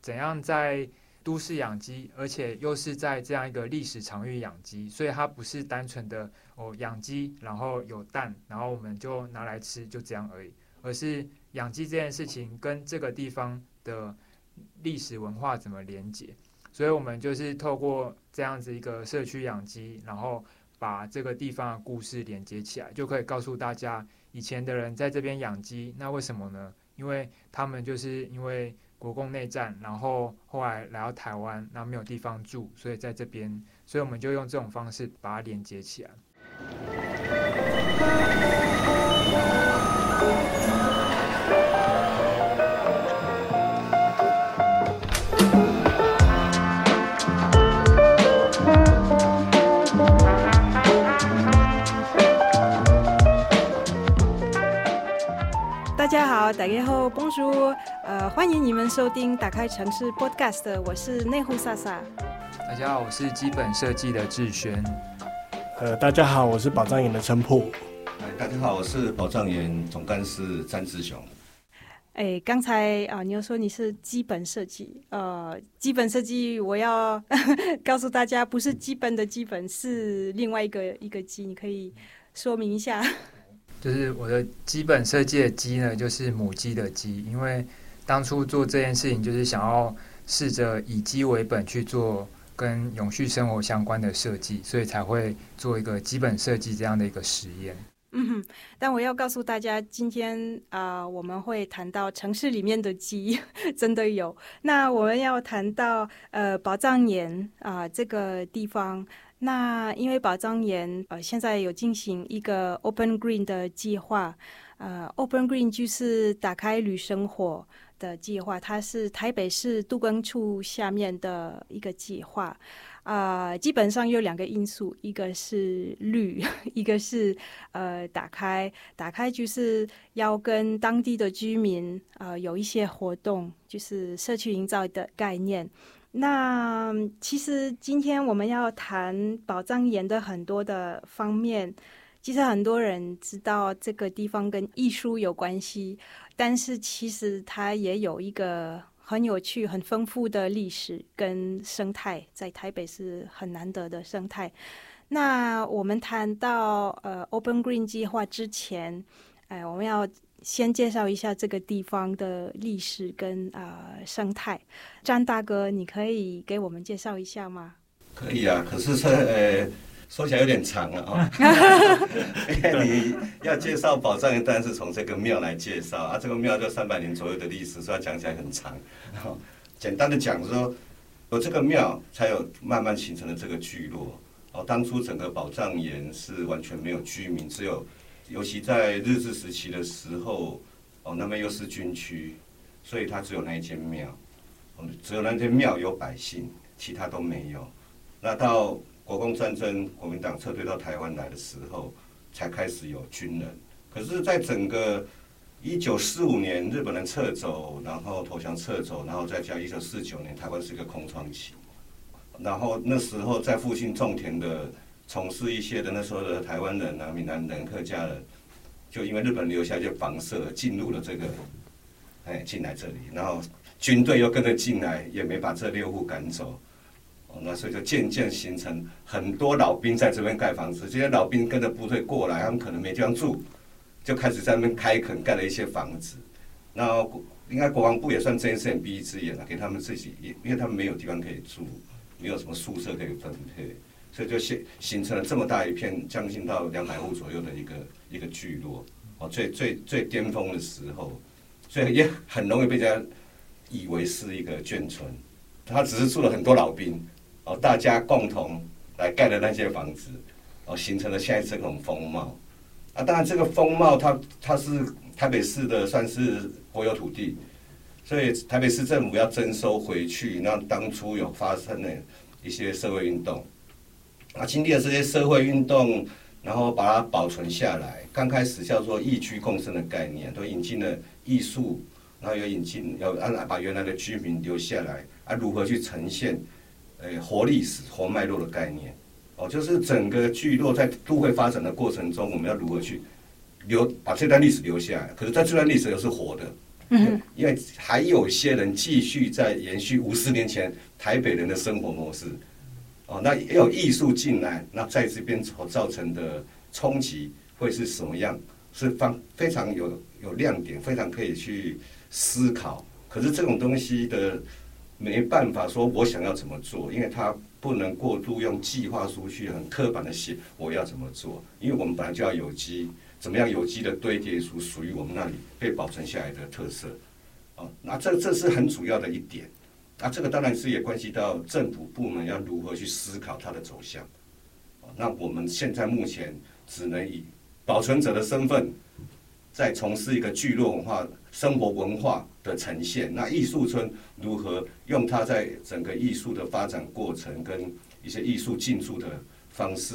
怎样在都市养鸡，而且又是在这样一个历史场域养鸡，所以它不是单纯的哦养鸡，然后有蛋，然后我们就拿来吃，就这样而已，而是养鸡这件事情跟这个地方的历史文化怎么连接，所以我们就是透过这样子一个社区养鸡，然后把这个地方的故事连接起来，就可以告诉大家，以前的人在这边养鸡，那为什么呢？因为他们就是因为。国共内战，然后后来来到台湾，然后没有地方住，所以在这边，所以我们就用这种方式把它连接起来。大家好，大家好，公叔，呃，欢迎你们收听《打开城市 Podcast》，我是内湖萨萨。大家好，我是基本设计的志轩。呃，大家好，我是宝藏岩的陈普。哎，大家好，我是宝藏岩总干事詹志雄。哎，刚才啊，你又说你是基本设计，呃，基本设计，我要 告诉大家，不是基本的基本，是另外一个一个基，你可以说明一下。就是我的基本设计的鸡呢，就是母鸡的鸡，因为当初做这件事情就是想要试着以鸡为本去做跟永续生活相关的设计，所以才会做一个基本设计这样的一个实验。嗯哼，但我要告诉大家，今天啊，我们会谈到城市里面的鸡，真的有。那我们要谈到呃宝藏岩啊这个地方。那因为宝藏岩呃现在有进行一个 Open Green 的计划，呃 Open Green 就是打开旅生活的计划，它是台北市都更处下面的一个计划，啊基本上有两个因素，一个是绿，一个是呃打开，打开就是要跟当地的居民呃有一些活动，就是社区营造的概念。那其实今天我们要谈宝藏岩的很多的方面，其实很多人知道这个地方跟艺术有关系，但是其实它也有一个很有趣、很丰富的历史跟生态，在台北是很难得的生态。那我们谈到呃 Open Green 计划之前，哎，我们要。先介绍一下这个地方的历史跟啊生态，张大哥，你可以给我们介绍一下吗？可以啊，可是这呃说起来有点长了啊。你要介绍宝藏岩，当然是从这个庙来介绍啊。这个庙就三百年左右的历史，所以讲起来很长。简单的讲说，有这个庙，才有慢慢形成了这个聚落。哦，当初整个宝藏岩是完全没有居民，只有。尤其在日治时期的时候，哦，那边又是军区，所以它只有那一间庙，只有那间庙有百姓，其他都没有。那到国共战争，国民党撤退到台湾来的时候，才开始有军人。可是，在整个一九四五年日本人撤走，然后投降撤走，然后再加一九四九年台湾是一个空窗期，然后那时候在附近种田的。从事一些的那时候的台湾人啊、闽南人、客家人，就因为日本留下一些房舍，进入了这个，哎，进来这里，然后军队又跟着进来，也没把这六户赶走，那所以就渐渐形成很多老兵在这边盖房子。这些老兵跟着部队过来，他们可能没地方住，就开始在那边开垦，盖了一些房子。那应该国防部也算睁一只眼闭一只眼了，给他们自己，也因为他们没有地方可以住，没有什么宿舍可以分配。所以就形形成了这么大一片，将近到两百户左右的一个一个聚落，哦，最最最巅峰的时候，所以也很容易被人家以为是一个眷村，他只是住了很多老兵，大家共同来盖的那些房子，哦，形成了现在这种风貌。啊，当然这个风貌，它它是台北市的算是国有土地，所以台北市政府要征收回去，那当初有发生的一些社会运动。啊，经历了这些社会运动，然后把它保存下来。刚开始叫做异居共生的概念，都引进了艺术，然后又引进要按把原来的居民留下来，啊，如何去呈现，诶，活历史、活脉络的概念。哦，就是整个聚落在都会发展的过程中，我们要如何去留把这段历史留下来？可是，在这段历史又是活的，嗯因为还有些人继续在延续五十年前台北人的生活模式，哦，那也有艺术进来，那在这边所造成的冲击会是什么样？是方非常有有亮点，非常可以去思考。可是这种东西的没办法说我想要怎么做，因为它不能过度用计划书去很刻板的写我要怎么做，因为我们本来就要有机，怎么样有机的堆叠出属于我们那里被保存下来的特色。哦，那这这是很主要的一点。那这个当然是也关系到政府部门要如何去思考它的走向。那我们现在目前只能以保存者的身份，在从事一个聚落文化、生活文化的呈现。那艺术村如何用它在整个艺术的发展过程跟一些艺术进驻的方式，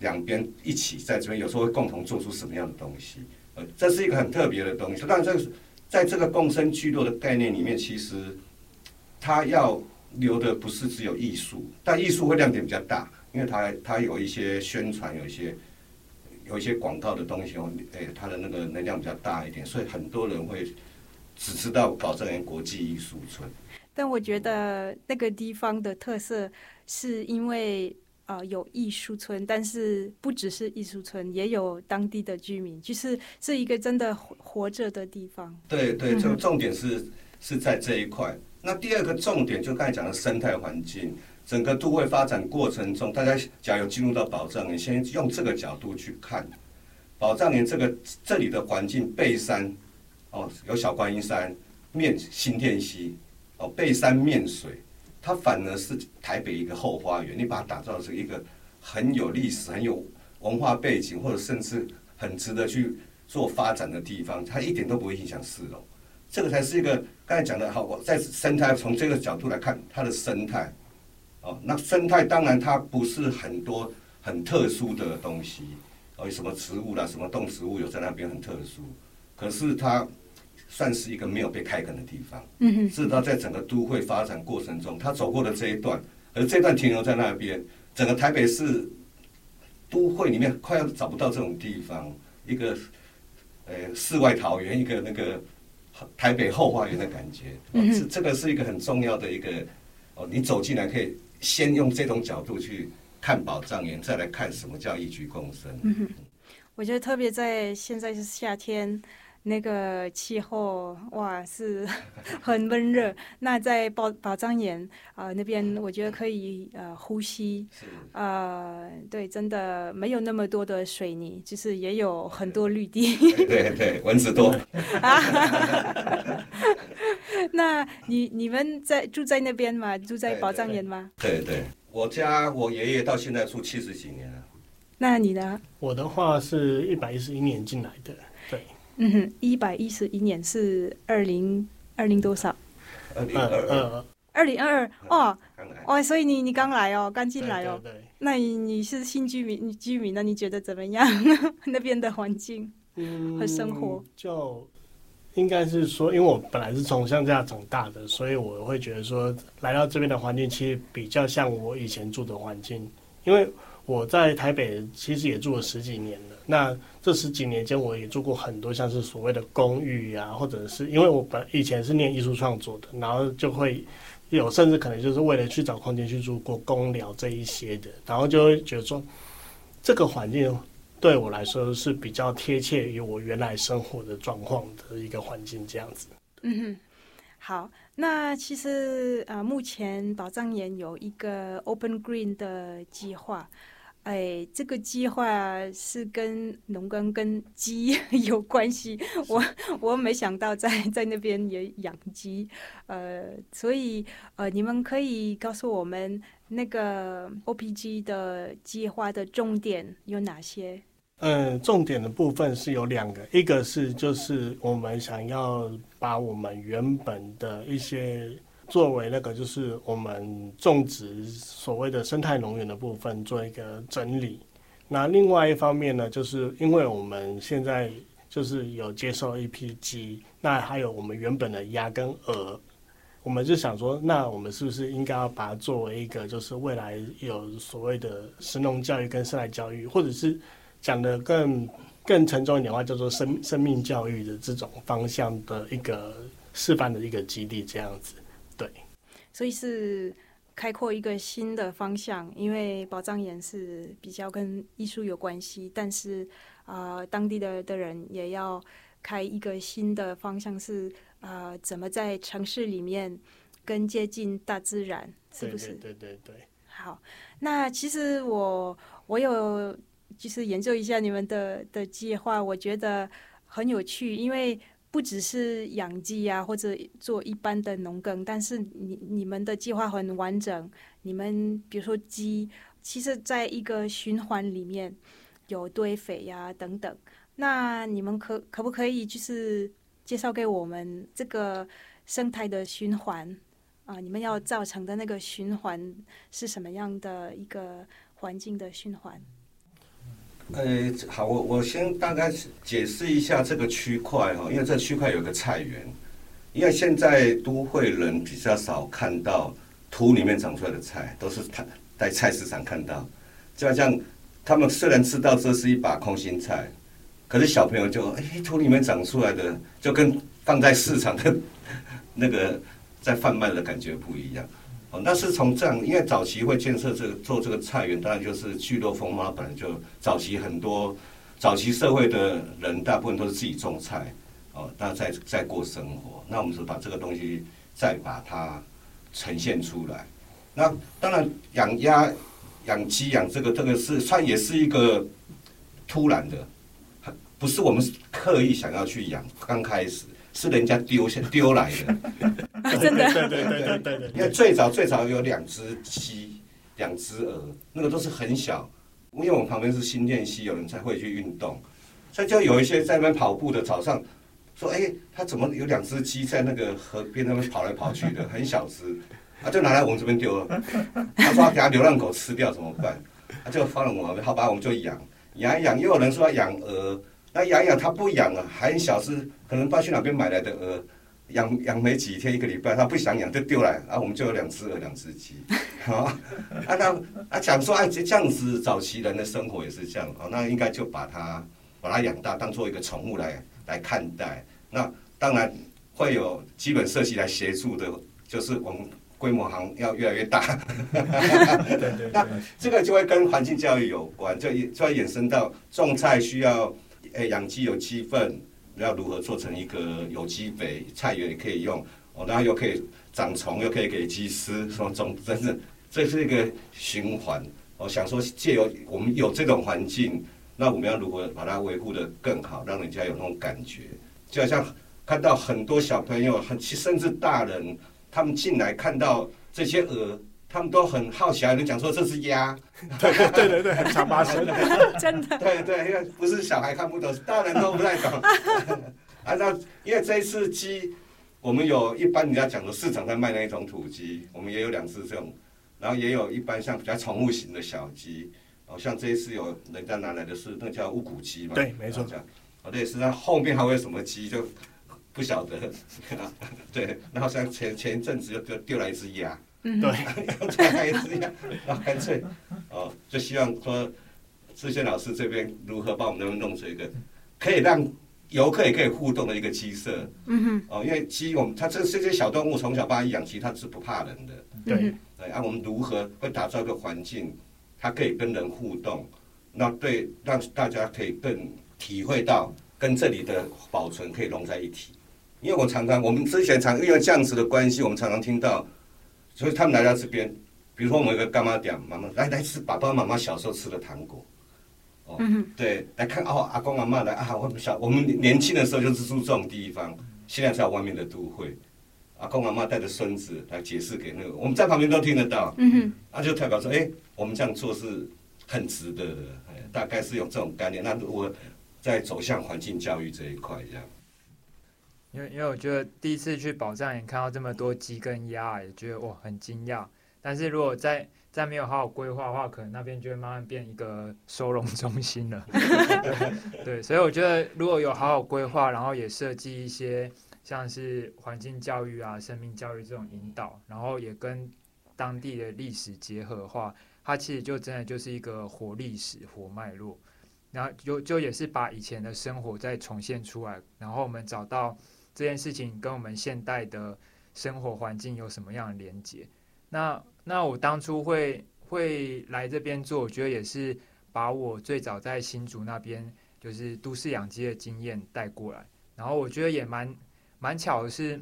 两边一起在这边，有时候会共同做出什么样的东西？呃，这是一个很特别的东西。当然，这个在这个共生聚落的概念里面，其实它要留的不是只有艺术，但艺术会亮点比较大，因为它它有一些宣传，有一些有一些广告的东西哦，诶，它的那个能量比较大一点，所以很多人会只知道宝藏园国际艺术村。但我觉得那个地方的特色是因为呃有艺术村，但是不只是艺术村，也有当地的居民，就是是一个真的活活着的地方。对对，这嗯个重点是是在这一块。那第二个重点就刚才讲的生态环境，整个都会发展过程中，大家假如进入到宝藏你，先用这个角度去看宝藏园这个这里的环境，背山哦，有小观音山、面新店溪哦，背山面水，它反而是台北一个后花园，你把它打造成一个很有历史、很有文化背景，或者甚至很值得去做发展的地方，它一点都不会影响市容。这个才是一个刚才讲的好，我在生态从这个角度来看它的生态，哦，那生态当然它不是很多很特殊的东西，哦，有什么植物啦，什么动植物有在那边很特殊，可是它算是一个没有被开垦的地方。嗯哼，是它在整个都会发展过程中，它走过的这一段，而这段停留在那边，整个台北市都会里面快要找不到这种地方，一个呃世外桃源，一个那个台北后花园的感觉，是这个是一个很重要的一个哦，你走进来可以先用这种角度去看宝藏园，再来看什么叫一举共生。嗯，我觉得特别在现在是夏天，那个气候哇是很闷热。那在宝宝藏岩啊、那边，我觉得可以呃呼吸，是呃对，真的没有那么多的水泥，就是也有很多绿地。对对对，蚊子多。那你你们在住在那边吗？住在对宝藏岩吗？对对，我家我爷爷到现在住七十几年了。那你呢？我的话是一百一十一年进来的，对，嗯哼，一百一十一年是二零二零多少？二零呃二二呃，二零二二哦。哦，所以你你刚来哦，刚进来哦。对对那你你是新居民，你居民呢你觉得怎么样？那边的环境？和生活就应该是说，因为我本来是从乡下长大的，所以我会觉得说，来到这边的环境其实比较像我以前住的环境，因为我在台北其实也住了十几年了。那这十几年间，我也住过很多像是所谓的公寓啊，或者是因为我本以前是念艺术创作的，然后就会有甚至可能就是为了去找空间去住过公寮这一些的，然后就会觉得说，这个环境对我来说是比较贴切于我原来生活的状况的一个环境，这样子。嗯哼，好。那其实呃，目前宝藏岩有一个 Open Green 的计划。哎，这个计划是跟农耕跟鸡 有关系，我我没想到在在那边也养鸡，呃，所以呃，你们可以告诉我们那个 OPG 的计划的重点有哪些？嗯，重点的部分是有两个，一个是就是我们想要把我们原本的一些作为那个就是我们种植所谓的生态农园的部分做一个整理。那另外一方面呢，就是因为我们现在就是有接受一批鸡，那还有我们原本的鸭跟鹅，我们就想说，那我们是不是应该要把它作为一个就是未来有所谓的神农教育跟生态教育，或者是讲的更更沉重一点的话，叫做生生命教育的这种方向的一个示范的一个基地，这样子。对，所以是开阔一个新的方向，因为宝藏岩是比较跟艺术有关系，但是啊，当地的的人也要开一个新的方向，是啊，怎么在城市里面更接近大自然，是不是？对对对。好，那其实我我有。就是研究一下你们的的计划，我觉得很有趣，因为不只是养鸡啊，或者做一般的农耕，但是你你们的计划很完整。你们比如说鸡，其实在一个循环里面有堆肥呀等等。那你们可可不可以就是介绍给我们这个生态的循环啊？你们要造成的那个循环是什么样的一个环境的循环？呃，好，我我先大概解释一下这个区块哈，因为这区块有个菜园，因为现在都会人比较少看到土里面长出来的菜，都是他在菜市场看到，就好像他们虽然知道这是一把空心菜，可是小朋友就哎，土里面长出来的就跟放在市场的 那个在贩卖的感觉不一样。哦，那是从这样，因为早期会建设这个做这个菜园，当然就是聚落风嘛，本来就早期很多早期社会的人，大部分都是自己种菜，哦，那在在过生活。那我们是把这个东西再把它呈现出来。那当然养鸭、养鸡、养这个这个是算也是一个突然的，不是我们刻意想要去养，刚开始。是人家丢下丢来的，真的，对对对对对对。因为最早最早有两只鸡，两只鹅，那个都是很小。因为我们旁边是新店溪，有人才会去运动，所以就有一些在那边跑步的早上，说：“哎，他怎么有两只鸡在那个河边那边跑来跑去的，很小只，啊，就拿来我们这边丢了。”他说：“给他流浪狗吃掉怎么办？”他就放了我们，好吧，我们就养养一养。又有人说要养鹅。那养养它不养啊，还小是可能不知道去哪边买来的鹅，养养没几天一个礼拜，他不想养就丢来，然后我们就有两只鹅两只鸡，啊，啊那啊讲说哎这样子早期人的生活也是这样啊，那应该就把它把它养大，当做一个宠物来来看待。那当然会有基本设计来协助的，就是我们规模行要越来越大 对对,對，那这个就会跟环境教育有关，就就会衍生到种菜需要。哎，养鸡有鸡粪，要如何做成一个有机肥？菜园也可以用，哦，然后又可以长虫，又可以给鸡吃，什么种？真是这是一个循环。我想说，借由我们有这种环境，那我们要如何把它维护的更好，让人家有那种感觉？就好像看到很多小朋友，很甚至大人，他们进来看到这些鹅。他们都很好奇，你讲说这是鸭，对对对对，很常发生，真的。对对，因为不是小孩看不懂，大人都不太懂。啊，那因为这一次鸡，我们有一般人家讲的市场在卖那一种土鸡，我们也有两只这种，然后也有一般像比较宠物型的小鸡，哦，像这一次有人家拿来的是那叫乌骨鸡嘛，对，没错。这样哦，对，是那后面还会有什么鸡就不晓得。对，然后像前前一阵子又丢丢来一只鸭。对，再来一次呀，干脆哦，就希望说，志轩老师这边如何帮我们能弄出一个可以让游客也可以互动的一个鸡舍。嗯哼。哦，因为鸡我们它这这些小动物从小把它养，其实它是不怕人的。对。对，啊，我们如何会打造一个环境，它可以跟人互动，那对让大家可以更体会到跟这里的保存可以融在一起。因为我常常我们之前常因为这样子的关系，我们常常听到。所以他们来到这边，比如说我们有个干妈店，妈妈来来吃爸爸妈妈小时候吃的糖果，哦，对，来看哦，阿公阿妈来啊，我们小我们年轻的时候就是住这种地方，现在在外面的都会，阿公阿妈带着孙子来解释给那个我们在旁边都听得到，嗯哼，那就代表说，哎，我们这样做是很值得的，大概是有这种概念。那我在走向环境教育这一块这样。因为因为我觉得第一次去宝藏岩看到这么多鸡跟鸭，也觉得哇很惊讶。但是如果再再没有好好规划的话，可能那边就会慢慢变一个收容中心了。对，所以我觉得如果有好好规划，然后也设计一些像是环境教育啊、生命教育这种引导，然后也跟当地的历史结合的话，它其实就真的就是一个活历史、活脉络。然后就就也是把以前的生活再重现出来，然后我们找到这件事情跟我们现代的生活环境有什么样的连接。那那我当初会会来这边做，我觉得也是把我最早在新竹那边就是都市养鸡的经验带过来，然后我觉得也蛮蛮巧的是，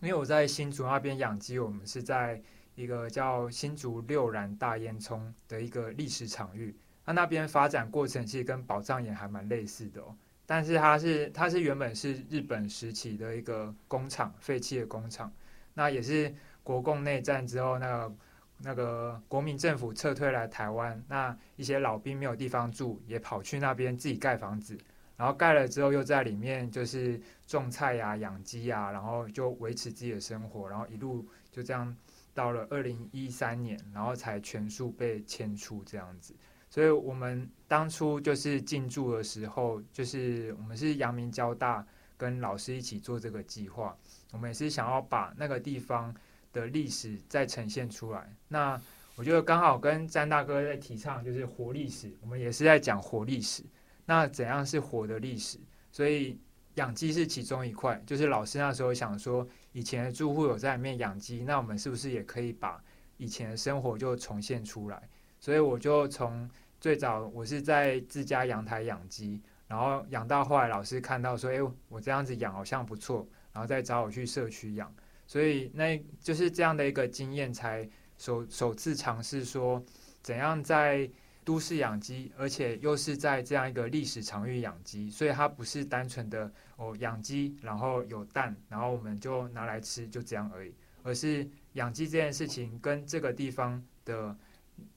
因为我在新竹那边养鸡，我们是在一个叫新竹六然大烟囱的一个历史场域。它那边发展过程其实跟宝藏也还蛮类似的哦，但是它是它是原本是日本时期的一个工厂，废弃的工厂。那也是国共内战之后，那个那个国民政府撤退来台湾，那一些老兵没有地方住，也跑去那边自己盖房子，然后盖了之后又在里面就是种菜呀、养鸡呀，然后就维持自己的生活，然后一路就这样到了二零一三年，然后才全数被迁出这样子。所以我们当初就是进驻的时候，就是我们是阳明交大跟老师一起做这个计划，我们也是想要把那个地方的历史再呈现出来。那我觉得刚好跟詹大哥在提倡就是活历史，我们也是在讲活历史。那怎样是活的历史？所以养鸡是其中一块，就是老师那时候想说，以前的住户有在里面养鸡，那我们是不是也可以把以前的生活就重现出来？所以我就从最早我是在自家阳台养鸡，然后养到后来老师看到说，哎，我这样子养好像不错，然后再找我去社区养，所以那就是这样的一个经验，才首首次尝试说怎样在都市养鸡，而且又是在这样一个历史场域养鸡，所以它不是单纯的哦养鸡，然后有蛋，然后我们就拿来吃，就这样而已，而是养鸡这件事情跟这个地方的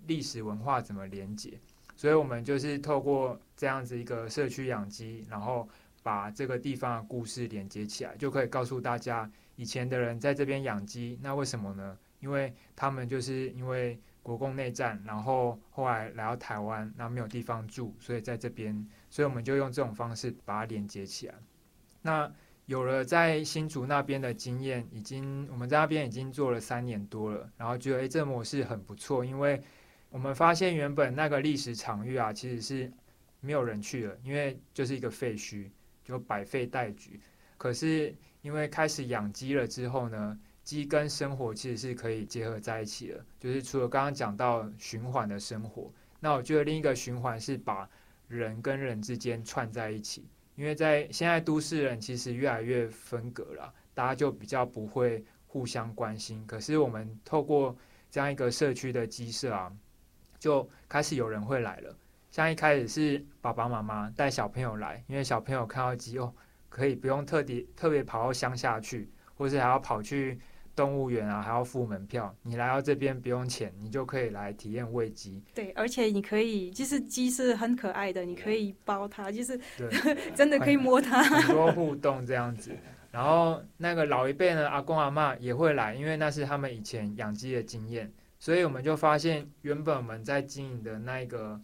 历史文化怎么连接。所以，我们就是透过这样子一个社区养鸡，然后把这个地方的故事连接起来，就可以告诉大家，以前的人在这边养鸡，那为什么呢？因为他们就是因为国共内战，然后后来来到台湾，那没有地方住，所以在这边，所以我们就用这种方式把它连接起来。那有了在新竹那边的经验，已经我们在那边已经做了三年多了，然后觉得诶，这模式很不错，因为。我们发现原本那个历史场域啊，其实是没有人去了，因为就是一个废墟，就百废待举。可是因为开始养鸡了之后呢，鸡跟生活其实是可以结合在一起的。就是除了刚刚讲到循环的生活，那我觉得另一个循环是把人跟人之间串在一起。因为在现在都市人其实越来越分隔了，大家就比较不会互相关心。可是我们透过这样一个社区的鸡舍啊。就开始有人会来了，像一开始是爸爸妈妈带小朋友来，因为小朋友看到鸡哦，可以不用特地特别跑到乡下去，或是还要跑去动物园啊，还要付门票。你来到这边不用钱，你就可以来体验喂鸡。对，而且你可以，就是鸡是很可爱的，你可以包它，就是 真的可以摸它，很多 互动这样子。然后那个老一辈呢，阿公阿妈也会来，因为那是他们以前养鸡的经验。所以我们就发现，原本我们在经营的那一个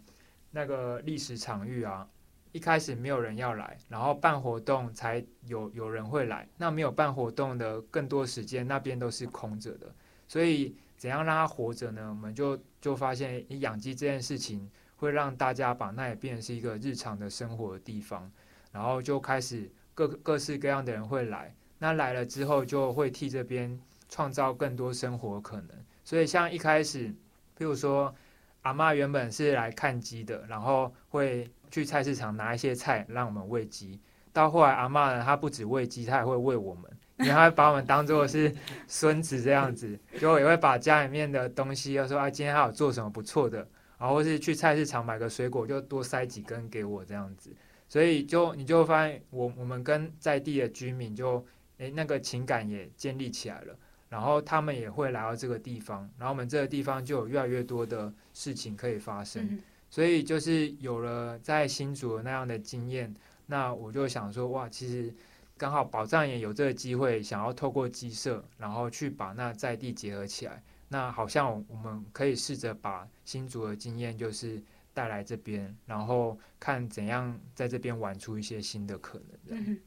那个历史场域啊，一开始没有人要来，然后办活动才有有人会来。那没有办活动的更多时间，那边都是空着的。所以怎样让它活着呢？我们就就发现，养鸡这件事情会让大家把那也变成是一个日常的生活的地方，然后就开始各各式各样的人会来。那来了之后，就会替这边创造更多生活可能。所以，像一开始，譬如说，阿妈原本是来看鸡的，然后会去菜市场拿一些菜让我们喂鸡。到后来，阿妈呢，她不止喂鸡，她也会喂我们，因为她把我们当做是孙子这样子，就也会把家里面的东西，要说啊，今天还有做什么不错的，然后是去菜市场买个水果，就多塞几根给我这样子。所以，就你就发现，我我们跟在地的居民就，诶，那个情感也建立起来了。然后他们也会来到这个地方，然后我们这个地方就有越来越多的事情可以发生，所以就是有了在新竹那样的经验，那我就想说，哇，其实刚好宝藏也有这个机会，想要透过鸡舍，然后去把那在地结合起来，那好像我们可以试着把新竹的经验就是带来这边，然后看怎样在这边玩出一些新的可能。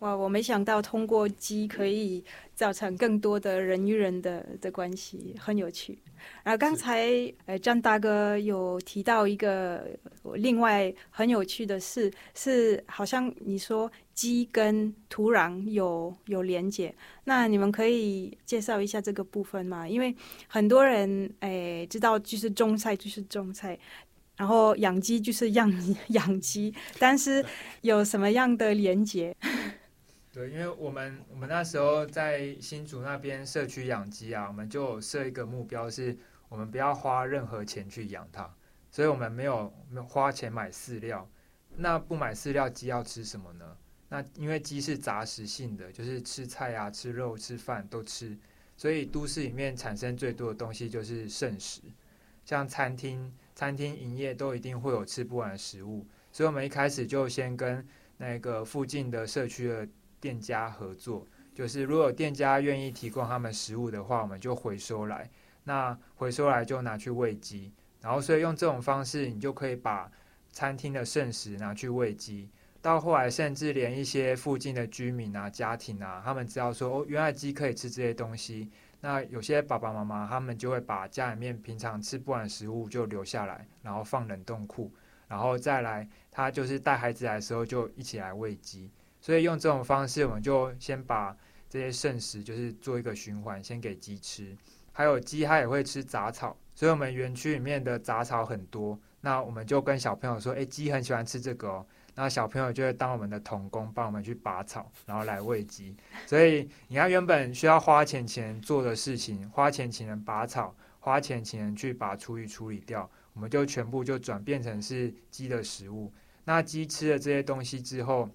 哇，我没想到通过鸡可以造成更多的人与人的的关系，很有趣。然后刚才呃张大哥有提到一个另外很有趣的事，是好像你说鸡跟土壤有有连接，那你们可以介绍一下这个部分吗？因为很多人诶知道就是种菜就是种菜。然后养鸡就是养 养鸡，但是有什么样的连结？对，因为我们我们那时候在新竹那边社区养鸡啊，我们就设一个目标，是我们不要花任何钱去养它，所以我们没有没有花钱买饲料。那不买饲料，鸡要吃什么呢？那因为鸡是杂食性的，就是吃菜啊、吃肉、吃饭都吃，所以都市里面产生最多的东西就是剩食，像餐厅餐厅营业都一定会有吃不完的食物，所以我们一开始就先跟那个附近的社区的。店家合作，就是如果店家愿意提供他们食物的话，我们就回收来。那回收来就拿去喂鸡，然后所以用这种方式，你就可以把餐厅的剩食拿去喂鸡。到后来，甚至连一些附近的居民啊、家庭啊，他们知道说哦，原来鸡可以吃这些东西。那有些爸爸妈妈他们就会把家里面平常吃不完的食物就留下来，然后放冷冻库，然后再来他就是带孩子来的时候就一起来喂鸡。所以用这种方式，我们就先把这些剩食就是做一个循环，先给鸡吃。还有鸡它也会吃杂草，所以我们园区里面的杂草很多。那我们就跟小朋友说：“诶，鸡很喜欢吃这个哦。”那小朋友就会当我们的童工，帮我们去拔草，然后来喂鸡。所以你看，原本需要花钱请人做的事情，花钱请人拔草，花钱请人去把厨余处理掉，我们就全部就转变成是鸡的食物。那鸡吃了这些东西之后，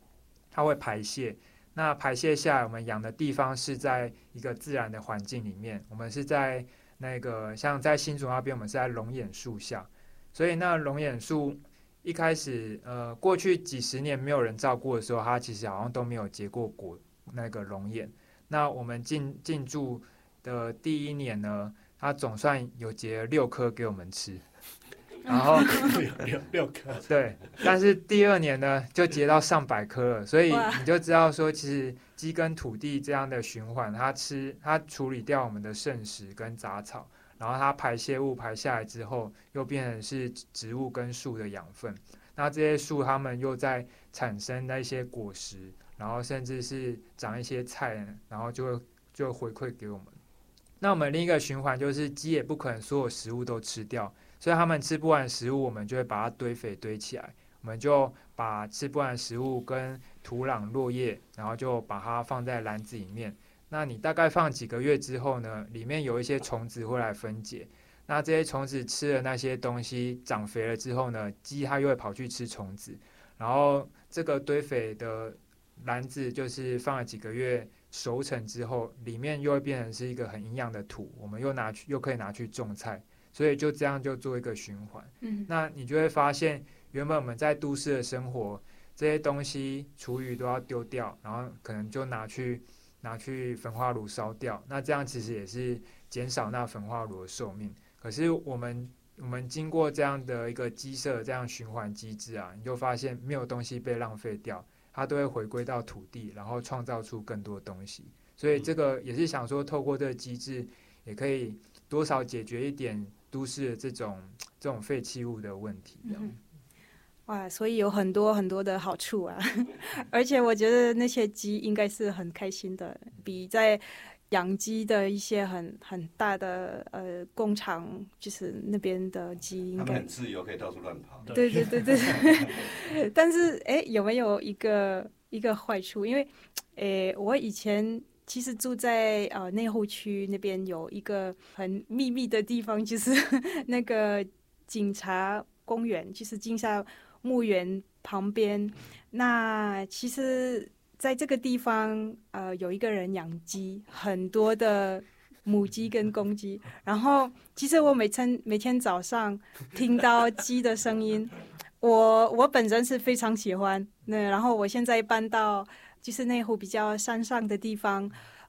它会排泄，那排泄下来，我们养的地方是在一个自然的环境里面。我们是在那个像在新竹那边，我们是在龙眼树下，所以那龙眼树一开始，呃，过去几十年没有人照顾的时候，它其实好像都没有结过果。那个龙眼，那我们进进驻的第一年呢，它总算有结六颗给我们吃。然后六六颗，对，但是第二年呢，就结到上百颗了，所以你就知道说，其实鸡跟土地这样的循环，它吃它处理掉我们的剩食跟杂草，然后它排泄物排下来之后，又变成是植物跟树的养分，那这些树它们又在产生那些果实，然后甚至是长一些菜，然后就会就回馈给我们。那我们另一个循环就是鸡也不可能所有食物都吃掉。所以他们吃不完食物，我们就会把它堆肥堆起来。我们就把吃不完食物跟土壤、落叶，然后就把它放在篮子里面。那你大概放几个月之后呢？里面有一些虫子会来分解。那这些虫子吃了那些东西，长肥了之后呢，鸡它又会跑去吃虫子。然后这个堆肥的篮子就是放了几个月熟成之后，里面又会变成是一个很营养的土。我们又拿去又可以拿去种菜。所以就这样就做一个循环，嗯，那你就会发现，原本我们在都市的生活，这些东西厨余都要丢掉，然后可能就拿去拿去焚化炉烧掉，那这样其实也是减少那焚化炉的寿命。可是我们我们经过这样的一个鸡舍这样循环机制啊，你就发现没有东西被浪费掉，它都会回归到土地，然后创造出更多东西。所以这个也是想说，透过这个机制，也可以多少解决一点。都市的这种这种废弃物的问题，哇，所以有很多很多的好处啊！而且我觉得那些鸡应该是很开心的，比在养鸡的一些很很大的呃工厂，就是那边的鸡应该很自由，可以到处乱跑。对对对对。但是哎，有没有一个一个坏处？因为哎，我以前。其实住在呃内湖区那边有一个很秘密的地方，就是那个警察公园，就是金沙墓园旁边。那其实在这个地方，呃，有一个人养鸡，很多的母鸡跟公鸡。然后，其实我每天每天早上听到鸡的声音，我我本身是非常喜欢。那然后我现在搬到。就是内湖比较山上的地方，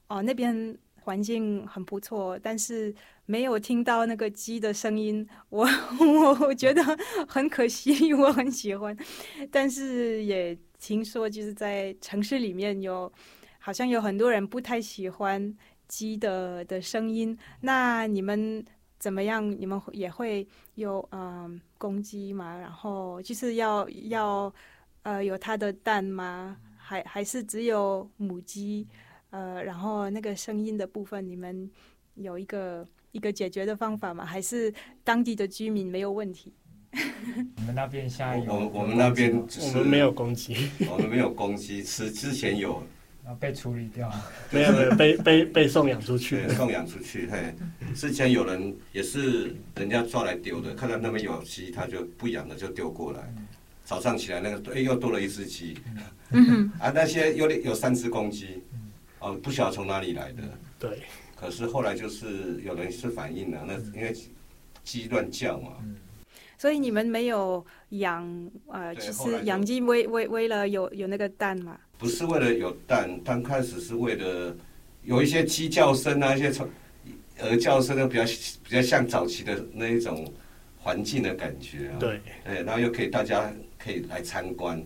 哦，那边环境很不错，但是没有听到那个鸡的声音，我我我觉得很可惜，我很喜欢，但是也听说就是在城市里面有，好像有很多人不太喜欢鸡的的声音。那你们怎么样？你们也会有嗯公鸡吗？然后就是要要呃有它的蛋吗？还还是只有母鸡？呃，然后那个声音的部分，你们有一个一个解决的方法吗？还是当地的居民没有问题？我们那边现在有，我我们那边 我们没有公鸡，我们没有公鸡吃，之前有，然后被处理掉。没有没有被被被送养出去，，送养出去。嘿，之前有人也是人家抓来丢的，看到那边有鸡，他就不养了，就丢过来。早上起来那个，哎，又多了一只鸡。嗯啊，那些有有三只公鸡，哦，不晓得从哪里来的。对，可是后来就是有人是反映了，那因为鸡乱叫嘛，所以你们没有养呃，就对后来就是养鸡为为为了有有那个蛋嘛？不是为了有蛋，刚开始是为了有一些鸡叫声啊，一些从鹅叫声都比较比较像早期的那一种环境的感觉啊。对，哎，然后又可以大家可以来参观。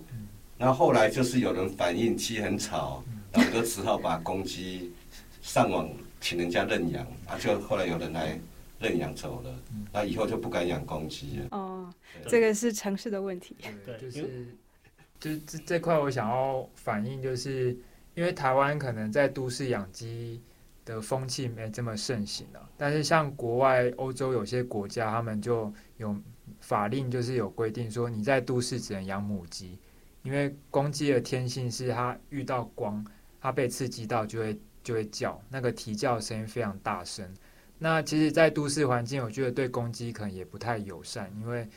然后后来就是有人反映鸡很吵，然后我就只好把公鸡上网请人家认养，啊，就后来有人来认养走了，那以后就不敢养公鸡了。哦，这个是城市的问题。对因就是就是这这块我想要反映，就是因为台湾可能在都市养鸡的风气没这么盛行啊，但是像国外欧洲有些国家，他们就有法令，就是有规定说你在都市只能养母鸡，因为公鸡的天性是它遇到光，它被刺激到就会就会叫，那个啼叫声音非常大声。那其实，在都市环境，我觉得对公鸡可能也不太友善，因为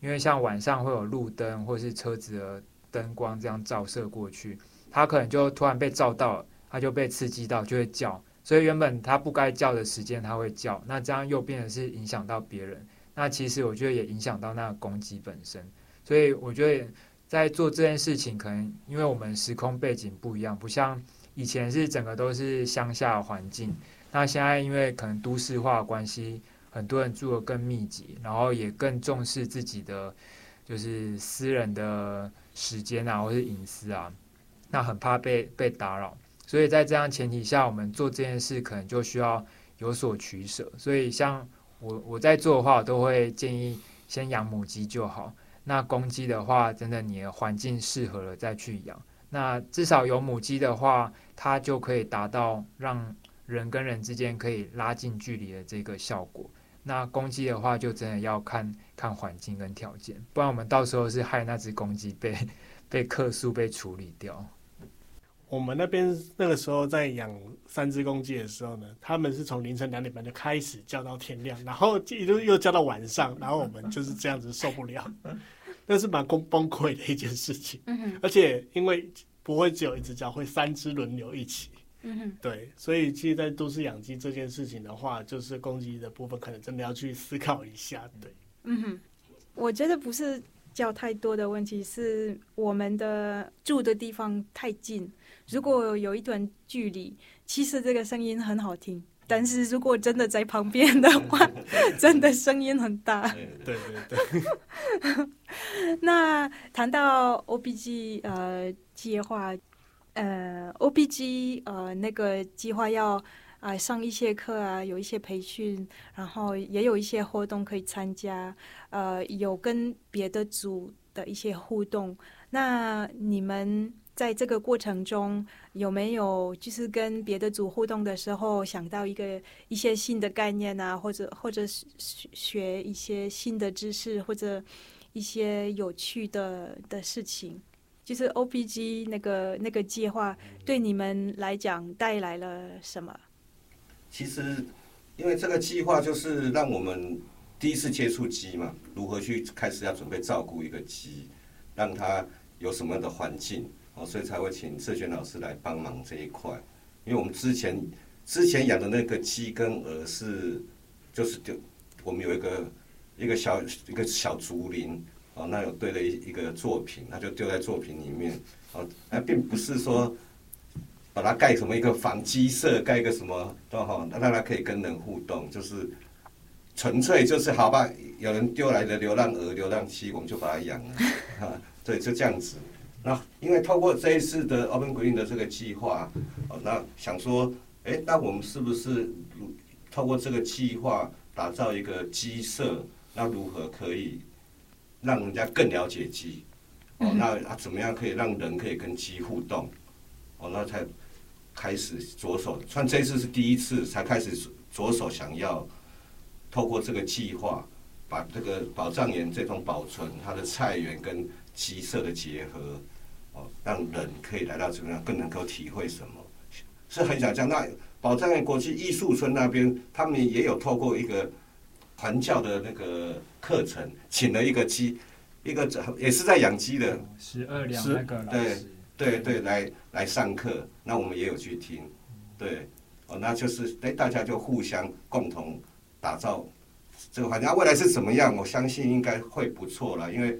因为像晚上会有路灯或是车子的灯光这样照射过去，它可能就突然被照到，它就被刺激到，就会叫。所以原本它不该叫的时间，它会叫，那这样又变成是影响到别人。那其实我觉得也影响到那个公鸡本身。所以我觉得在做这件事情，可能因为我们时空背景不一样，不像以前是整个都是乡下环境。那现在因为可能都市化关系，很多人住的更密集，然后也更重视自己的就是私人的时间啊，或是隐私啊，那很怕被被打扰。所以在这样前提下，我们做这件事可能就需要有所取舍。所以像我我在做的话，我都会建议先养母鸡就好。那公鸡的话，真的你的环境适合了再去养。那至少有母鸡的话，它就可以达到让人跟人之间可以拉近距离的这个效果。那公鸡的话，就真的要看看环境跟条件，不然我们到时候是害那只公鸡被 被克数被处理掉。我们那边那个时候在养三只公鸡的时候呢，他们是从凌晨两点半就开始叫到天亮，然后一路又叫到晚上，然后我们就是这样子受不了，那是蛮崩崩溃的一件事情。嗯哼，而且因为不会只有一只叫，会三只轮流一起。嗯哼，对，所以其实，在都市养鸡这件事情的话，就是公鸡的部分，可能真的要去思考一下。对，嗯哼，我觉得不是叫太多的问题，是我们的住的地方太近。如果有一段距离，其实这个声音很好听，但是如果真的在旁边的话，真的声音很大。对对对，那谈到 OBG 呃计划，呃 OBG 呃那个计划要啊、呃上一些课啊，有一些培训，然后也有一些活动可以参加，呃有跟别的组的一些互动。那你们在这个过程中有没有就是跟别的组互动的时候想到一个一些新的概念啊，或者或者是学学一些新的知识，或者一些有趣的的事情？就是 OPG 那个那个计划对你们来讲带来了什么？其实，因为这个计划就是让我们第一次接触鸡嘛，如何去开始要准备照顾一个鸡，让它有什么样的环境哦，所以才会请社权老师来帮忙这一块。因为我们之前之前养的那个鸡跟鹅是，就是就我们有一个一个小一个小竹林哦，那有堆了一一个作品，那就丢在作品里面哦，那并不是说。把它盖什么一个防鸡舍，盖一个什么都好，让它可以跟人互动，就是纯粹就是好吧，有人丢来的流浪鹅、流浪鸡，我们就把它养了，对，就这样子。那因为透过这一次的 Open Green 的这个计划，哦，那想说，哎，那我们是不是透过这个计划打造一个鸡舍？那如何可以让人家更了解鸡？哦，那啊怎么样可以让人可以跟鸡互动？哦，那才开始着手。算这次是第一次才开始着手想要透过这个计划，把这个宝藏园这种保存它的菜园跟鸡舍的结合。哦，让人可以来到这边，更能够体会什么，是很想讲。那宝藏岩国际艺术村那边，他们也有透过一个传教的那个课程，请了一个鸡，一个也是在养鸡的十二两那个对，对对，来来上课。那我们也有去听，对，哦，那就是哎，大家就互相共同打造这个环境。未来是怎么样？我相信应该会不错了，因为。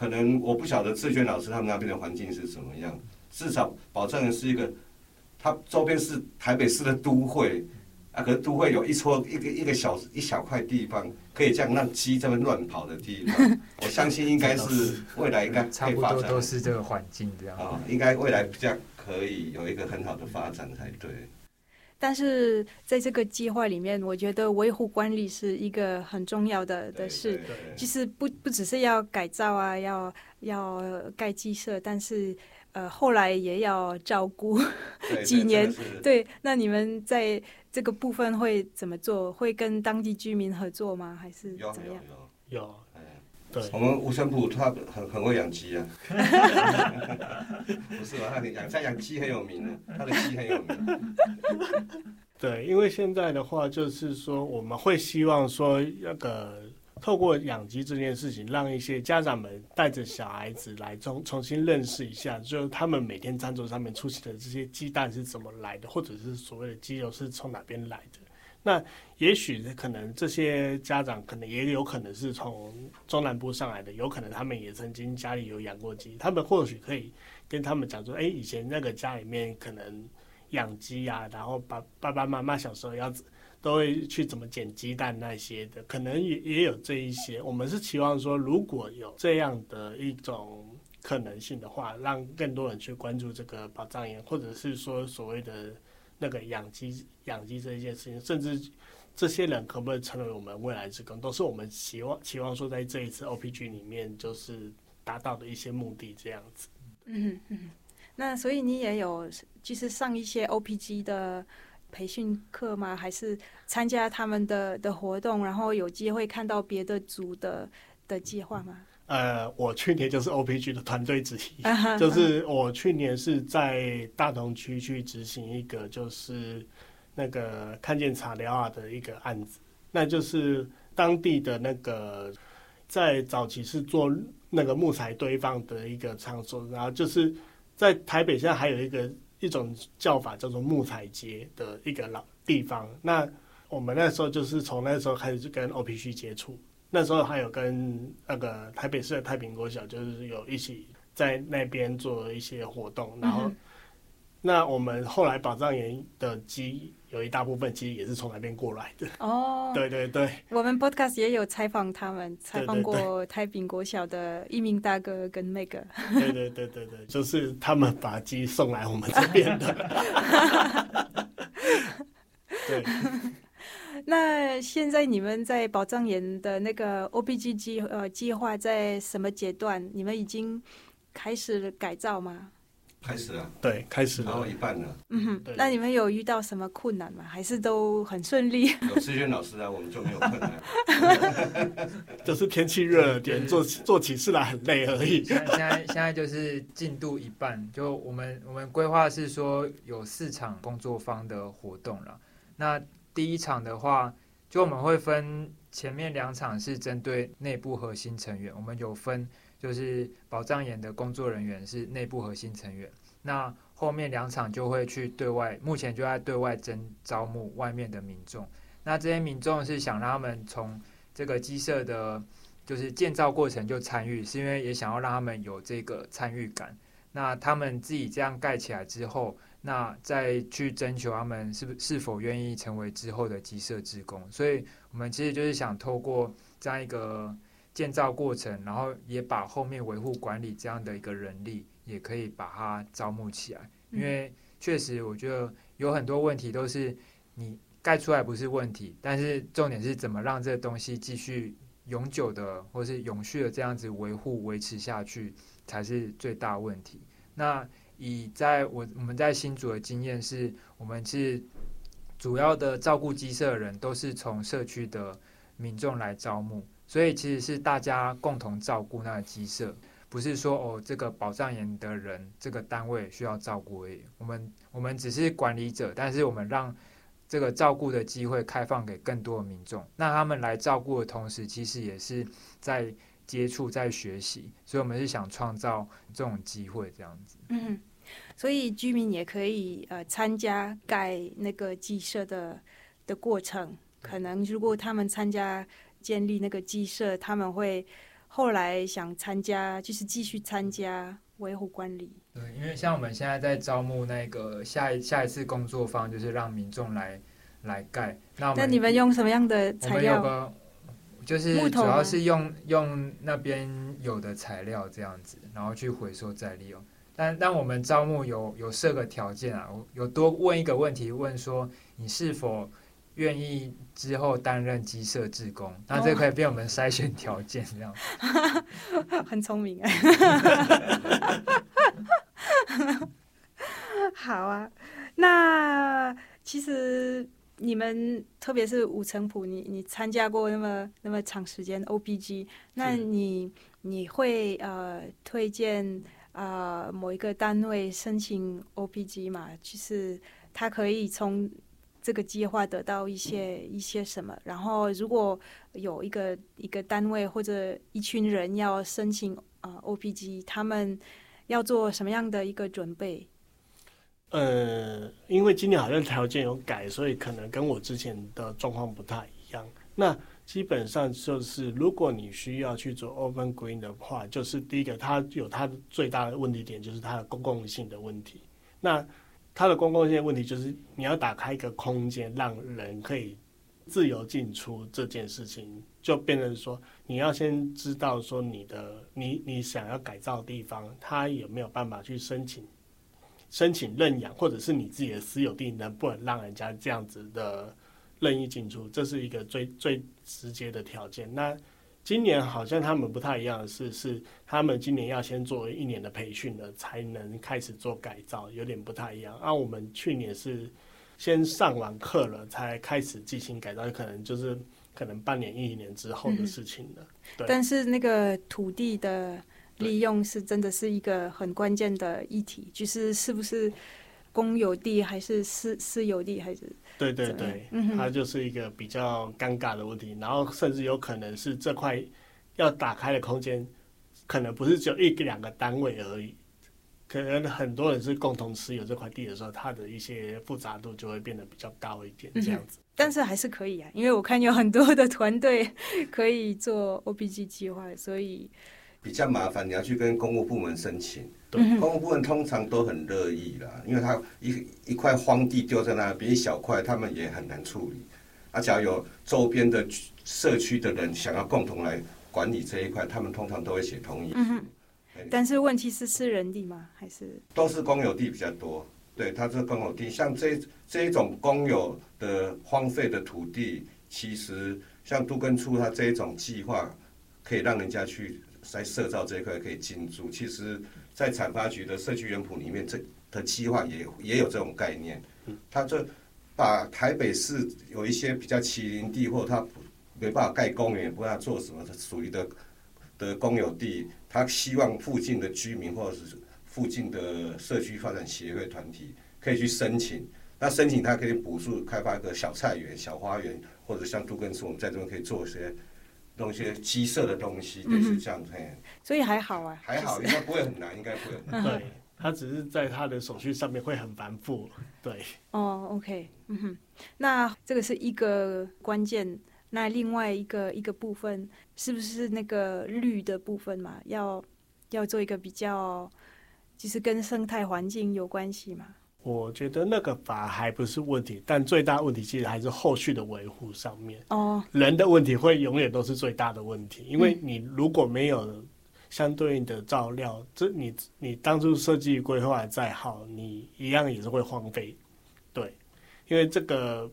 可能我不晓得志娟老师他们那边的环境是怎么样，至少保障的是一个，它周边是台北市的都会，啊，可是都会有一撮一个一个小一小块地方，可以这样让鸡这么乱跑的地方，我相信应该是未来应该差不多都是这个环境这样啊，应该未来比较可以有一个很好的发展才对。但是在这个计划里面，我觉得维护管理是一个很重要的的事。其实不不只是要改造啊，要要盖鸡舍，但是呃后来也要照顾 几年。对，那你们在这个部分会怎么做？会跟当地居民合作吗？还是怎么样？有。对，我们吴生普他很很会养鸡啊，不是吧？他养在养鸡很有名的，他的鸡很有名。对，因为现在的话，就是说我们会希望说那个透过养鸡这件事情，让一些家长们带着小孩子来重重新认识一下，就是他们每天餐桌上面出现的这些鸡蛋是怎么来的，或者是所谓的鸡肉是从哪边来的。那也许可能这些家长可能也有可能是从中南部上来的，有可能他们也曾经家里有养过鸡，他们或许可以跟他们讲说，哎，以前那个家里面可能养鸡啊，然后爸爸爸妈妈小时候要都会去怎么捡鸡蛋那些的，可能也也有这一些。我们是期望说，如果有这样的一种可能性的话，让更多人去关注这个保障员，或者是说所谓的。那个养鸡养鸡这一件事情，甚至这些人可不可以成为我们未来之工，都是我们期望期望说在这一次 OPG 里面就是达到的一些目的这样子。嗯嗯，那所以你也有就是上一些 OPG 的培训课吗？还是参加他们的的活动，然后有机会看到别的组的的计划吗？呃，我去年就是 OPG 的团队之一，就是我去年是在大同区去执行一个就是那个看见查疗啊的一个案子，那就是当地的那个在早期是做那个木材堆放的一个场所，然后就是在台北现在还有一个一种叫法叫做木材街的一个老地方，那我们那时候就是从那时候开始就跟 OPG 接触。那时候还有跟那个台北市的太平国小，就是有一起在那边做一些活动。然后，那我们后来宝藏岩的鸡有一大部分其实也是从那边过来的。哦，对对对，我们 podcast 也有采访他们，采访过太平国小的一名大哥跟那个。对对对对对，就是他们把鸡送来我们这边的。对。那现在你们在保障岩的那个 OPG 计呃计划在什么阶段？你们已经开始改造吗？开始了，对，开始了，然后一半了。嗯哼，那你们有遇到什么困难吗？还是都很顺利？有志轩老师啊，我们就没有困难。就是天气热了点，做做起事来很累而已。现在现在就是进度一半，就我们我们规划是说有四场工作方的活动了，那。第一场的话，就我们会分前面两场是针对内部核心成员，我们有分就是保障眼的工作人员是内部核心成员。那后面两场就会去对外，目前就在对外征招募外面的民众。那这些民众是想让他们从这个鸡舍的，就是建造过程就参与，是因为也想要让他们有这个参与感。那他们自己这样盖起来之后。那再去征求他们是不是否愿意成为之后的鸡舍职工，所以我们其实就是想透过这样一个建造过程，然后也把后面维护管理这样的一个人力也可以把它招募起来。因为确实，我觉得有很多问题都是你盖出来不是问题，但是重点是怎么让这个东西继续永久的或是永续的这样子维护维持下去，才是最大问题。那以在我我们在新竹的经验是，我们是主要的照顾鸡舍的人都是从社区的民众来招募，所以其实是大家共同照顾那个鸡舍。不是说哦，这个保障员的人，这个单位需要照顾而已。我们我们只是管理者，但是我们让这个照顾的机会开放给更多的民众。那他们来照顾的同时，其实也是在接触、在学习。所以，我们是想创造这种机会，这样子。嗯，所以居民也可以呃参加盖那个鸡舍的的过程。可能如果他们参加建立那个鸡舍，他们会。后来想参加，就是继续参加维护管理。对，因为像我们现在在招募那个下一下一次工作坊，就是让民众来来盖。那那你们用什么样的材料？有个就是主要是用用那边有的材料这样子，然后去回收再利用。但但我们招募有有设个条件啊，有多问一个问题，问说你是否。愿意之后担任鸡舍志工，那这可以变我们筛选条件，这样。很聪明哎。好啊，那其实你们特别是五成谱，你你参加过那么那么长时间 OBG，那你你会呃推荐呃某一个单位申请 OPG 嘛？就是他可以从。这个计划得到一些一些什么？然后如果有一个一个单位或者一群人要申请啊 OPG，他们要做什么样的一个准备？呃，因为今年好像条件有改，所以可能跟我之前的状况不太一样。那基本上就是，如果你需要去做 Open Green 的话，就是第一个，它有它最大的问题点，就是它的公共性的问题。那它的公共性的问题就是你要打开一个空间，让人可以自由进出这件事情，就变成说你要先知道说你的你你想要改造的地方，它有没有办法去申请申请认养，或者是你自己的私有地能不能让人家这样子的任意进出，这是一个最最直接的条件。那今年好像他们不太一样的是，是他们今年要先做一年的培训了，才能开始做改造，有点不太一样。而我们去年是先上完课了，才开始进行改造，可能就是可能半年一年之后的事情了。对。但是那个土地的利用是真的是一个很关键的议题，就是是不是公有地还是私私有地还是？对对对，它就是一个比较尴尬的问题，然后甚至有可能是这块要打开的空间，可能不是只有一两个单位而已，可能很多人是共同持有这块地的时候，它的一些复杂度就会变得比较高一点，这样子。但是还是可以啊，因为我看有很多的团队可以做 OBG 计划，所以比较麻烦，你要去跟公务部门申请。公务部门通常都很乐意啦，因为他一一块荒地丢在那边一小块，他们也很难处理。而只要有周边的社区的人想要共同来管理这一块，他们通常都会写同意。嗯。但是问题是私人地吗？还是都是公有地比较多？对，它是公有地。像这这一种公有的荒废的土地，其实像都根处它这一种计划，可以让人家去在社造这一块可以进驻。其实。在产发局的社区园圃里面，这的计划也也有这种概念。他就把台北市有一些比较麒麟地，或他没办法盖公园，也不知道做什么，属于的的公有地，他希望附近的居民或者是附近的社区发展协会团体可以去申请。那申请他可以补助开发一个小菜园、小花园，或者像杜根斯，我们在这边可以做一些。弄些鸡舍的东西，就是这样子。所以还好啊，还好，应该不会很难，应该不会。很难。对，他只是在他的手续上面会很繁复。对。哦，OK，嗯哼，那这个是一个关键。那另外一个一个部分，是不是那个绿的部分嘛？要要做一个比较，就是跟生态环境有关系嘛？我觉得那个法还不是问题，但最大问题其实还是后续的维护上面。哦，人的问题会永远都是最大的问题，因为你如果没有相对应的照料，这你你当初设计规划再好，你一样也是会荒废。对，因为这个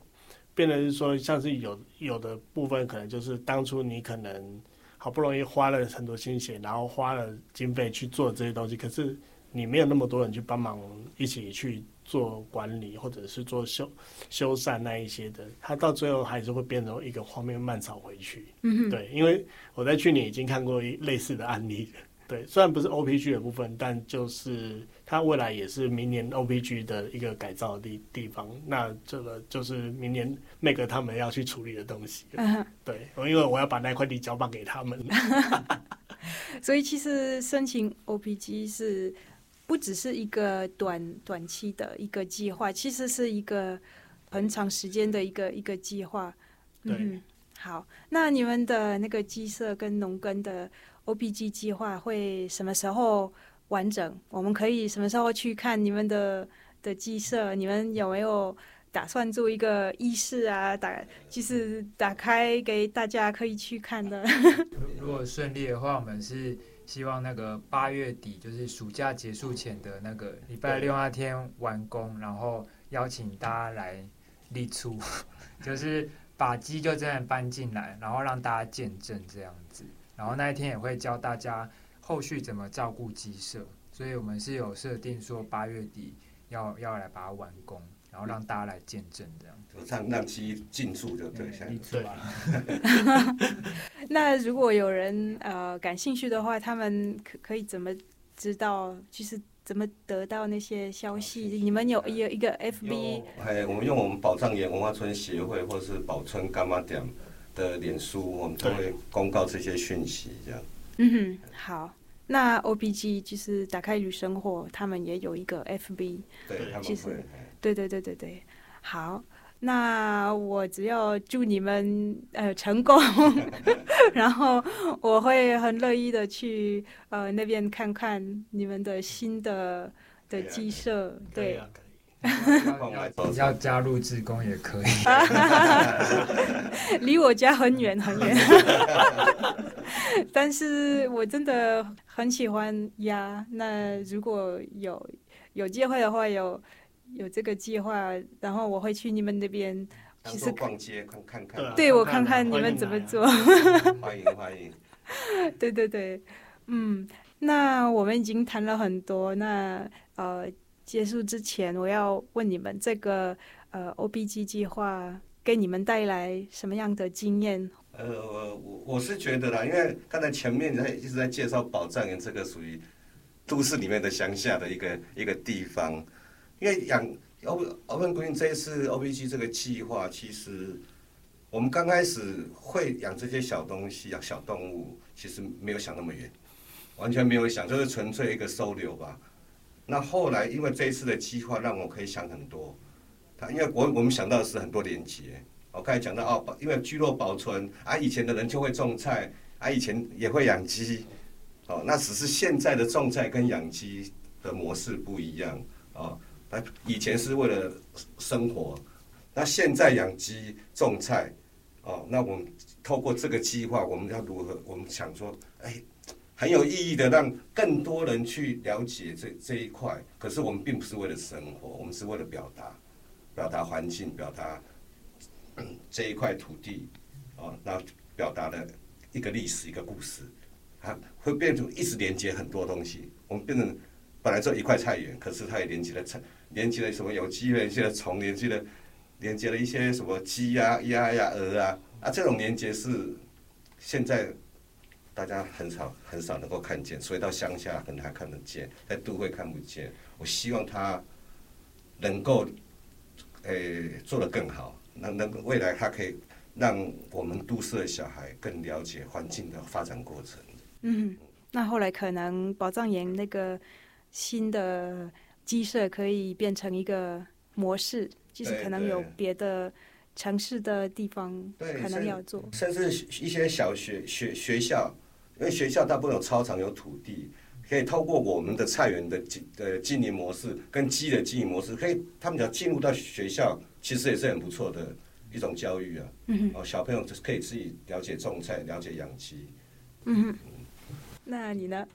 变得是说，像是有有的部分可能就是当初你可能好不容易花了很多心血，然后花了经费去做这些东西，可是你没有那么多人去帮忙一起去。做管理或者是做修修缮那一些的，它到最后还是会变成一个荒谬漫草回去。嗯对，因为我在去年已经看过类似的案例。对，虽然不是 OPG 的部分，但就是它未来也是明年 OPG 的一个改造的地地方。那这个就是明年 Make 他们要去处理的东西。嗯对，因为我要把那块地交棒给他们。所以其实申请 OPG 是。不只是一个短短期的一个计划，其实是一个很长时间的一个一个计划。嗯，好，那你们的那个鸡舍跟农耕的 O B G 计划会什么时候完整？我们可以什么时候去看你们的的鸡舍？你们有没有打算做一个仪式啊？打就是打开给大家可以去看的。如果顺利的话，我们是。希望那个八月底，就是暑假结束前的那个礼拜六那天完工，然后邀请大家来立出，就是把鸡就这样搬进来，然后让大家见证这样子。然后那一天也会教大家后续怎么照顾鸡舍，所以我们是有设定说八月底要要来把它完工。然后让大家来见证，这样就让让其进驻就对，对。那如果有人呃感兴趣的话，他们可可以怎么知道？就是怎么得到那些消息？你们有有一个 FB？哎，我们用我们宝藏岩文化村协会或是宝村干妈点的脸书，我们都会公告这些讯息，这样。嗯哼，好。那 OBG 就是打开旅生活，他们也有一个 FB，对，其实。对对对对对，好，那我只要祝你们呃成功，然后我会很乐意的去呃那边看看你们的新的的鸡舍，对，要加入志工也可以，离我家很远很远，但是我真的很喜欢鸭，那如果有有机会的话有。有这个计划，然后我会去你们那边，其实逛街看看看，对我看看你们怎么做。欢迎 欢迎。对对对，嗯，那我们已经谈了很多，那呃，结束之前我要问你们，这个呃 OBG 计划给你们带来什么样的经验？呃，我我是觉得啦，因为刚才前面在一直在介绍宝藏园这个属于都市里面的乡下的一个一个地方。因为养 O Open Green 这一次 O B G 这个计划，其实我们刚开始会养这些小东西、养小动物，其实没有想那么远，完全没有想，就是纯粹一个收留吧。那后来因为这一次的计划，让我可以想很多。他因为我我们想到的是很多连接。我刚才讲到哦，因为聚落保存啊，以前的人就会种菜啊，以前也会养鸡，哦，那只是现在的种菜跟养鸡的模式不一样哦。那以前是为了生活，那现在养鸡种菜，哦，那我们透过这个计划，我们要如何？我们想说，哎，很有意义的，让更多人去了解这这一块。可是我们并不是为了生活，我们是为了表达，表达环境，表达这一块土地，哦，那表达的一个历史，一个故事，它会变成一直连接很多东西。我们变成本来做一块菜园，可是它也连接了菜。连接了什么有机连接了虫，连接了连接了一些什么鸡呀、鸭呀、鹅啊，啊，这种连接是现在大家很少很少能够看见，所以到乡下可能还看得见，在都会看不见。我希望他能够诶做得更好，能能未来他可以让我们都市的小孩更了解环境的发展过程。嗯，那后来可能宝藏岩那个新的。鸡舍可以变成一个模式，就是可能有别的城市的地方可能要做，甚至一些小学学学校，因为学校大部分有操场有土地，可以透过我们的菜园的经呃经营模式跟鸡的经营模式，可以他们只要进入到学校，其实也是很不错的一种教育啊。嗯哦，小朋友可以自己了解种菜，了解养鸡。嗯那你呢？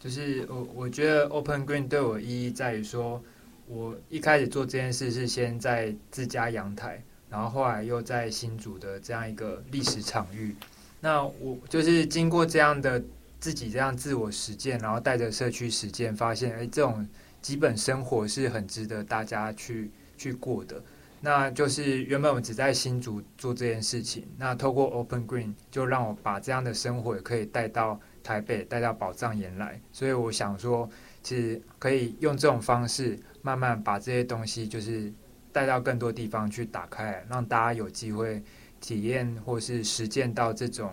就是我我觉得 Open Green 对我意义在于说，我一开始做这件事是先在自家阳台，然后后来又在新竹的这样一个历史场域。那我就是经过这样的自己这样自我实践，然后带着社区实践，发现哎，这种基本生活是很值得大家去去过的。那就是原本我只在新竹做这件事情，那透过 Open Green 就让我把这样的生活也可以带到。台北带到宝藏岩来，所以我想说，其实可以用这种方式，慢慢把这些东西，就是带到更多地方去打开，让大家有机会体验或是实践到这种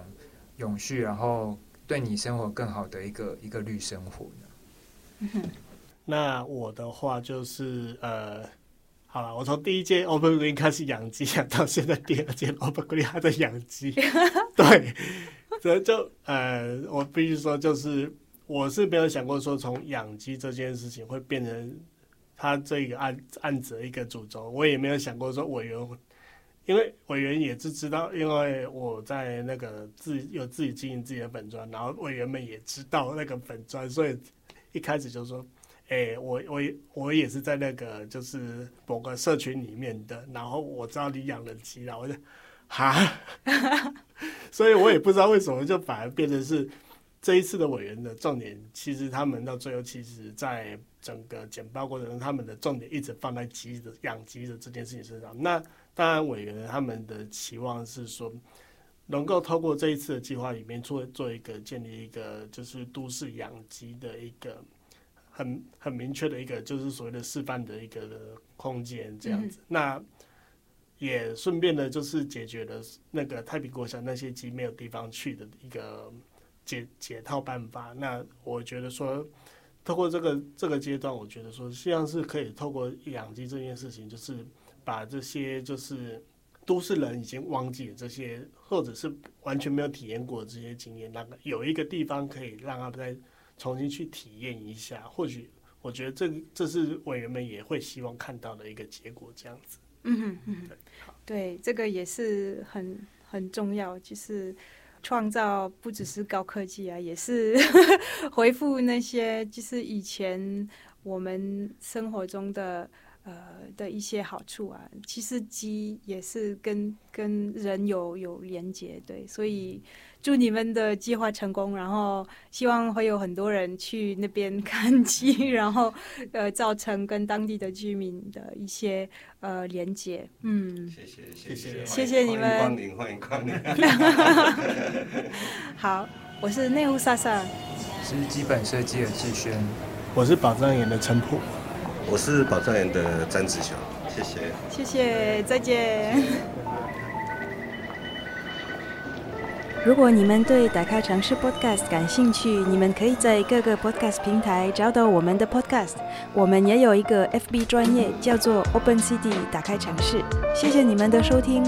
永续，然后对你生活更好的一个一个绿生活。那我的话就是呃，好了，我从第一届 Open Green 开始养鸡，到现在第二届 Open Green 还在养鸡，对。所以就呃，我必须说，就是我是没有想过说从养鸡这件事情会变成他这个案案子的一个主轴。我也没有想过说委员，因为委员也是知道，因为我在那个自有自己经营自己的本专，然后委员们也知道那个本专，所以一开始就说，哎，我我我也是在那个就是某个社群里面的，然后我知道你养了鸡了，我就。哈，所以我也不知道为什么，就反而变成是这一次的委员的重点。其实他们到最后，其实在整个简报过程中，他们的重点一直放在鸡的养鸡的这件事情身上。那当然，委员他们的期望是说，能够透过这一次的计划里面做做一个建立一个就是都市养鸡的一个很很明确的一个就是所谓的示范的一个空间这样子。那也顺便的，就是解决了那个太平国小那些鸡没有地方去的一个解解套办法。那我觉得说，透过这个这个阶段，我觉得说，实际上是可以透过养鸡这件事情，就是把这些就是都市人已经忘记这些，或者是完全没有体验过这些经验，那个有一个地方可以让他们再重新去体验一下。或许我觉得这这是委员们也会希望看到的一个结果，这样子。嗯嗯，对，这个也是很很重要，就是创造不只是高科技啊，也是 回复那些就是以前我们生活中的呃的一些好处啊。其实鸡也是跟跟人有有连接，对，所以。祝你们的计划成功，然后希望会有很多人去那边 看机，然后呃，造成跟当地的居民的一些呃连接。嗯，谢谢谢谢谢谢你们，欢迎光临欢迎光临。好，我是内湖莎莎，是基本设计的志轩，我是宝藏岩的陈普，我是宝藏岩的詹子雄，谢谢谢谢，再见。如果你们对打开城市 Podcast 感兴趣，你们可以在各个 Podcast 平台找到我们的 Podcast。我们也有一个 FB 专业，叫做 Open City 打开城市。谢谢你们的收听。